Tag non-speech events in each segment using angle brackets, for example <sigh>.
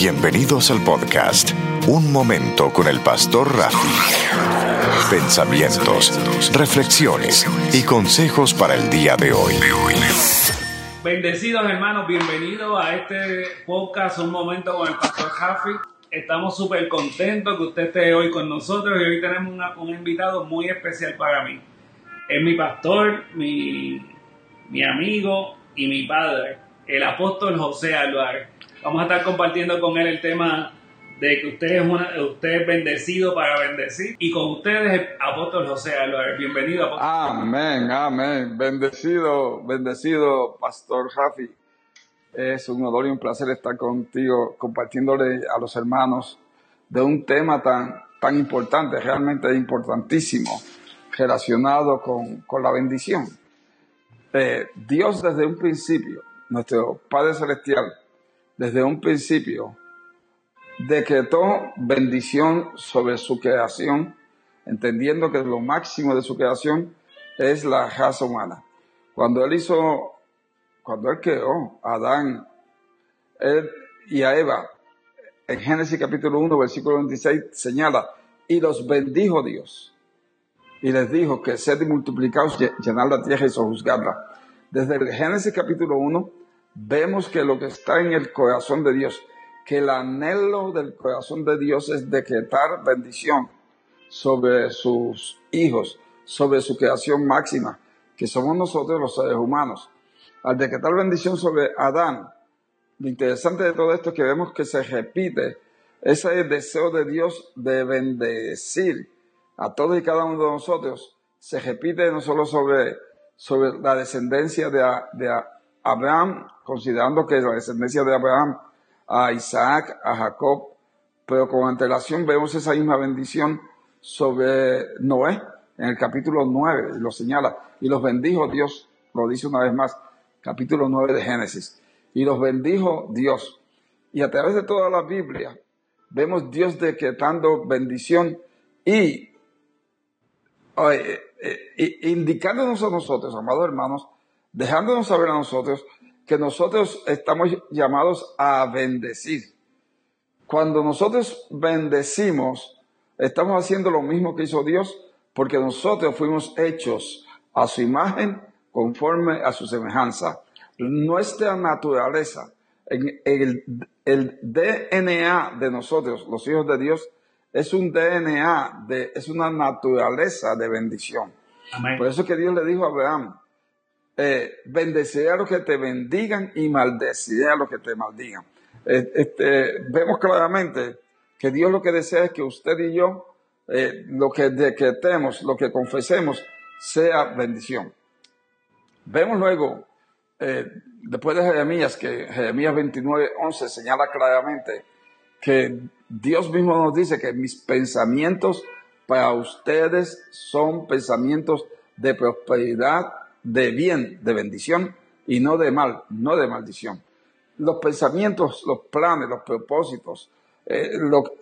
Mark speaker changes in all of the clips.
Speaker 1: Bienvenidos al podcast Un Momento con el Pastor Rafi. Pensamientos, reflexiones y consejos para el día de hoy.
Speaker 2: Bendecidos hermanos, bienvenidos a este podcast Un Momento con el Pastor Rafi. Estamos súper contentos que usted esté hoy con nosotros y hoy tenemos un invitado muy especial para mí. Es mi pastor, mi, mi amigo y mi padre, el apóstol José Álvarez. Vamos a estar compartiendo con él el tema de que usted es, una, usted es bendecido para bendecir y con ustedes apóstol José Álvarez. Bienvenido apóstol.
Speaker 3: Amén, amén. Bendecido, bendecido pastor Rafi. Es un honor y un placer estar contigo compartiéndole a los hermanos de un tema tan, tan importante, realmente importantísimo, relacionado con, con la bendición. Eh, Dios desde un principio, nuestro Padre Celestial, desde un principio decretó bendición sobre su creación, entendiendo que lo máximo de su creación es la raza humana. Cuando él hizo, cuando él creó a Adán y a Eva, en Génesis capítulo 1, versículo 26, señala, y los bendijo Dios. Y les dijo que sed y multiplicaos, llenar la tierra y sojuzgarla. Desde el Génesis capítulo 1, vemos que lo que está en el corazón de Dios, que el anhelo del corazón de Dios es decretar bendición sobre sus hijos, sobre su creación máxima, que somos nosotros los seres humanos. Al decretar bendición sobre Adán, lo interesante de todo esto es que vemos que se repite ese deseo de Dios de bendecir a todos y cada uno de nosotros, se repite no solo sobre, sobre la descendencia de, de Abraham, considerando que la descendencia de Abraham, a Isaac, a Jacob, pero con antelación vemos esa misma bendición sobre Noé en el capítulo 9, lo señala, y los bendijo Dios, lo dice una vez más, capítulo 9 de Génesis, y los bendijo Dios. Y a través de toda la Biblia vemos Dios decretando bendición y eh, eh, indicándonos a nosotros, amados hermanos, dejándonos saber a nosotros que nosotros estamos llamados a bendecir. Cuando nosotros bendecimos, estamos haciendo lo mismo que hizo Dios, porque nosotros fuimos hechos a su imagen conforme a su semejanza. Nuestra naturaleza, el, el DNA de nosotros, los hijos de Dios, es un DNA, de, es una naturaleza de bendición. Por eso que Dios le dijo a Abraham, eh, bendeciré a los que te bendigan y maldeciré a los que te maldigan. Eh, este, vemos claramente que Dios lo que desea es que usted y yo, eh, lo que decretemos, lo que confesemos, sea bendición. Vemos luego, eh, después de Jeremías, que Jeremías 29, 11 señala claramente que Dios mismo nos dice que mis pensamientos para ustedes son pensamientos de prosperidad de bien, de bendición y no de mal, no de maldición. Los pensamientos, los planes, los propósitos, eh,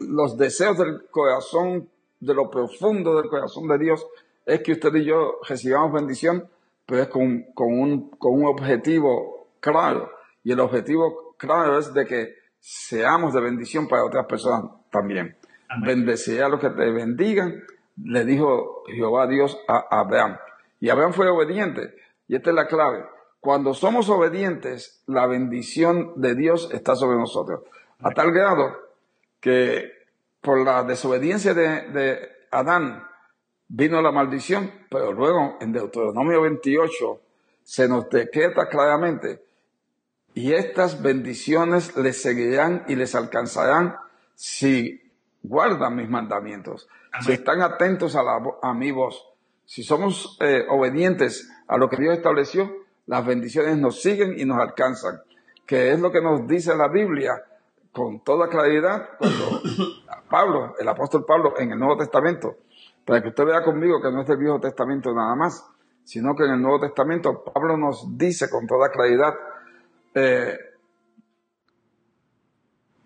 Speaker 3: los deseos del corazón, de lo profundo del corazón de Dios, es que usted y yo recibamos bendición, pero es con, con, un, con un objetivo claro. Y el objetivo claro es de que seamos de bendición para otras personas también. Bendeciré a los que te bendigan, le dijo Jehová Dios a Abraham. Y Abraham fue obediente. Y esta es la clave. Cuando somos obedientes, la bendición de Dios está sobre nosotros. A tal grado que por la desobediencia de, Adán vino la maldición, pero luego en Deuteronomio 28 se nos decreta claramente, y estas bendiciones les seguirán y les alcanzarán si guardan mis mandamientos, si están atentos a, la, a mi voz. Si somos eh, obedientes a lo que Dios estableció, las bendiciones nos siguen y nos alcanzan, que es lo que nos dice la Biblia con toda claridad cuando <coughs> Pablo, el apóstol Pablo en el Nuevo Testamento, para que usted vea conmigo que no es del Viejo Testamento nada más, sino que en el Nuevo Testamento Pablo nos dice con toda claridad, eh,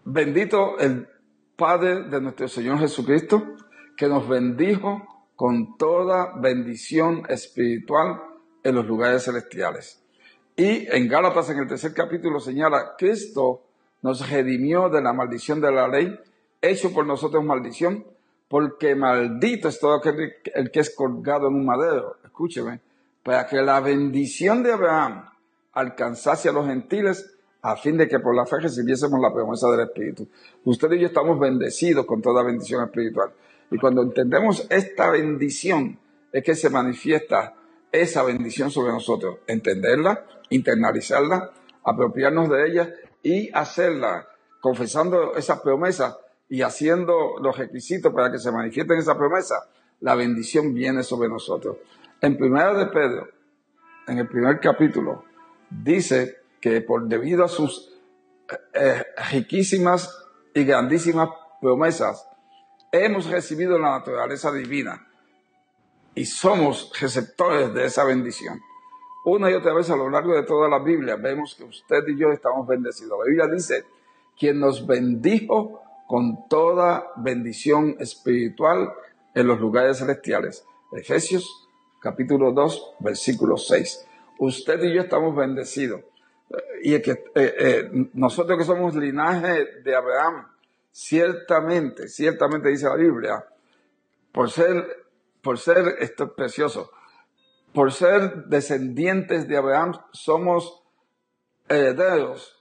Speaker 3: bendito el Padre de nuestro Señor Jesucristo, que nos bendijo con toda bendición espiritual en los lugares celestiales. Y en Gálatas, en el tercer capítulo, señala, Cristo nos redimió de la maldición de la ley, hecho por nosotros maldición, porque maldito es todo aquel el que es colgado en un madero. Escúcheme, para que la bendición de Abraham alcanzase a los gentiles a fin de que por la fe recibiésemos la promesa del Espíritu. Usted y yo estamos bendecidos con toda bendición espiritual. Y cuando entendemos esta bendición, es que se manifiesta esa bendición sobre nosotros. Entenderla, internalizarla, apropiarnos de ella y hacerla, confesando esa promesa y haciendo los requisitos para que se manifieste esa promesa, la bendición viene sobre nosotros. En primera de Pedro, en el primer capítulo, dice que por debido a sus eh, riquísimas y grandísimas promesas, hemos recibido la naturaleza divina y somos receptores de esa bendición. Una y otra vez a lo largo de toda la Biblia vemos que usted y yo estamos bendecidos. La Biblia dice, quien nos bendijo con toda bendición espiritual en los lugares celestiales. Efesios capítulo 2, versículo 6. Usted y yo estamos bendecidos. Y eh, eh, nosotros que somos linaje de Abraham, ciertamente, ciertamente dice la Biblia, por ser, por ser, esto es precioso, por ser descendientes de Abraham, somos herederos,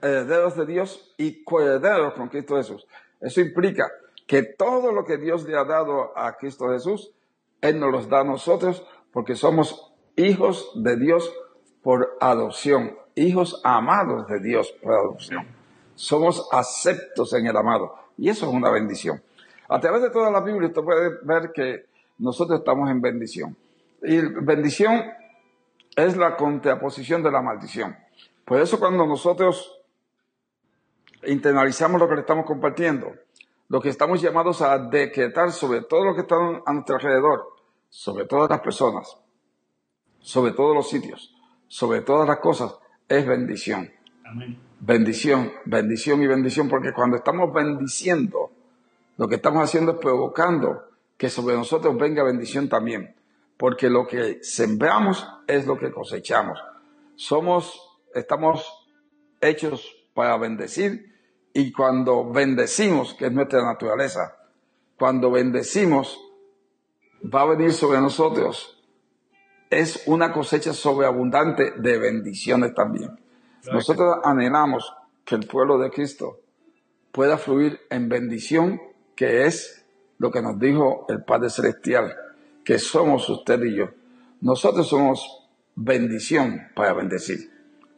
Speaker 3: herederos de Dios y coherederos con Cristo Jesús. Eso implica que todo lo que Dios le ha dado a Cristo Jesús, Él nos los da a nosotros porque somos hijos de Dios por adopción, hijos amados de Dios por adopción. Somos aceptos en el amado y eso es una bendición. A través de toda la Biblia usted puede ver que nosotros estamos en bendición. Y bendición es la contraposición de la maldición. Por eso cuando nosotros internalizamos lo que le estamos compartiendo, lo que estamos llamados a decretar sobre todo lo que está a nuestro alrededor, sobre todas las personas, sobre todos los sitios, sobre todas las cosas, es bendición. Bendición, bendición y bendición, porque cuando estamos bendiciendo, lo que estamos haciendo es provocando que sobre nosotros venga bendición también, porque lo que sembramos es lo que cosechamos. Somos, estamos hechos para bendecir y cuando bendecimos, que es nuestra naturaleza, cuando bendecimos, va a venir sobre nosotros es una cosecha sobreabundante de bendiciones también. Nosotros anhelamos que el pueblo de Cristo pueda fluir en bendición, que es lo que nos dijo el Padre Celestial, que somos usted y yo. Nosotros somos bendición para bendecir.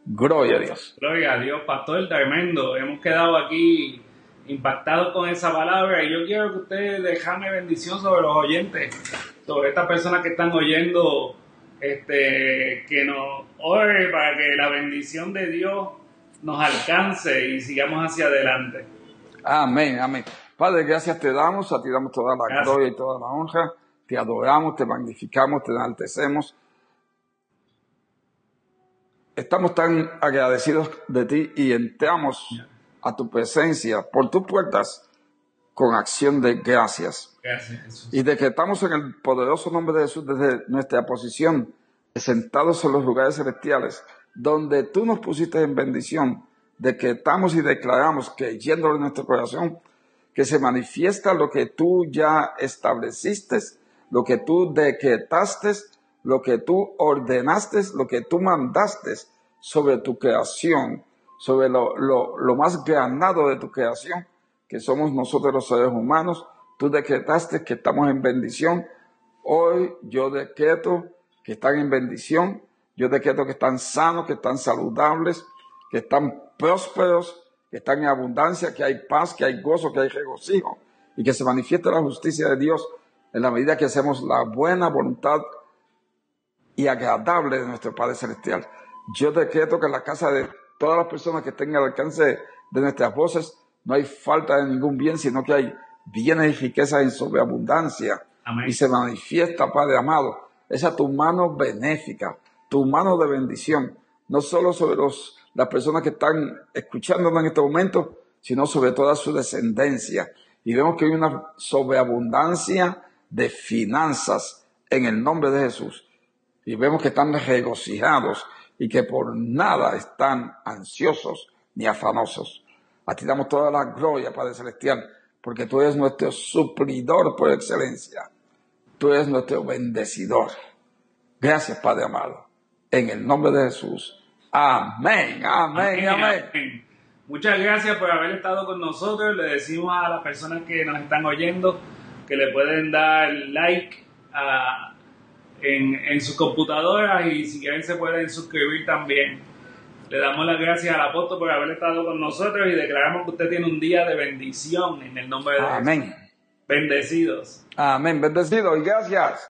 Speaker 3: Gloria a Dios.
Speaker 2: Gloria a Dios, pastor tremendo. Hemos quedado aquí impactados con esa palabra y yo quiero que usted déjame bendición sobre los oyentes, sobre estas personas que están oyendo este, que nos ore para que la bendición de Dios nos alcance y sigamos hacia adelante.
Speaker 3: Amén, amén. Padre, gracias te damos, a ti damos toda la gloria y toda la honra, te adoramos, te magnificamos, te enaltecemos. Estamos tan agradecidos de ti y entramos a tu presencia por tus puertas con acción de gracias. Gracias, Y decretamos en el poderoso nombre de Jesús desde nuestra posición, sentados en los lugares celestiales, donde tú nos pusiste en bendición, decretamos y declaramos que yendo en nuestro corazón, que se manifiesta lo que tú ya estableciste, lo que tú decretaste, lo que tú ordenaste, lo que tú mandaste sobre tu creación, sobre lo, lo, más ganado de tu creación que somos nosotros los seres humanos. Tú decretaste que estamos en bendición. Hoy yo decreto que están en bendición. Yo decreto que están sanos, que están saludables, que están prósperos, que están en abundancia, que hay paz, que hay gozo, que hay regocijo y que se manifiesta la justicia de Dios en la medida que hacemos la buena voluntad y agradable de nuestro Padre Celestial. Yo decreto que en la casa de todas las personas que estén al alcance de nuestras voces no hay falta de ningún bien, sino que hay bienes y riquezas en sobreabundancia. Y se manifiesta, Padre amado, esa tu mano benéfica, tu mano de bendición, no solo sobre los, las personas que están escuchándonos en este momento, sino sobre toda su descendencia. Y vemos que hay una sobreabundancia de finanzas en el nombre de Jesús. Y vemos que están regocijados y que por nada están ansiosos ni afanosos. A ti damos toda la gloria, Padre Celestial, porque tú eres nuestro suplidor por excelencia. Tú eres nuestro bendecidor. Gracias, Padre amado. En el nombre de Jesús. Amén, amén, amén.
Speaker 2: Muchas gracias por haber estado con nosotros. Le decimos a las personas que nos están oyendo que le pueden dar like en, en sus computadoras y si quieren se pueden suscribir también. Le damos las gracias al apóstol por haber estado con nosotros y declaramos que usted tiene un día de bendición en el nombre de Dios.
Speaker 3: Amén.
Speaker 2: Bendecidos.
Speaker 3: Amén. Bendecidos y gracias.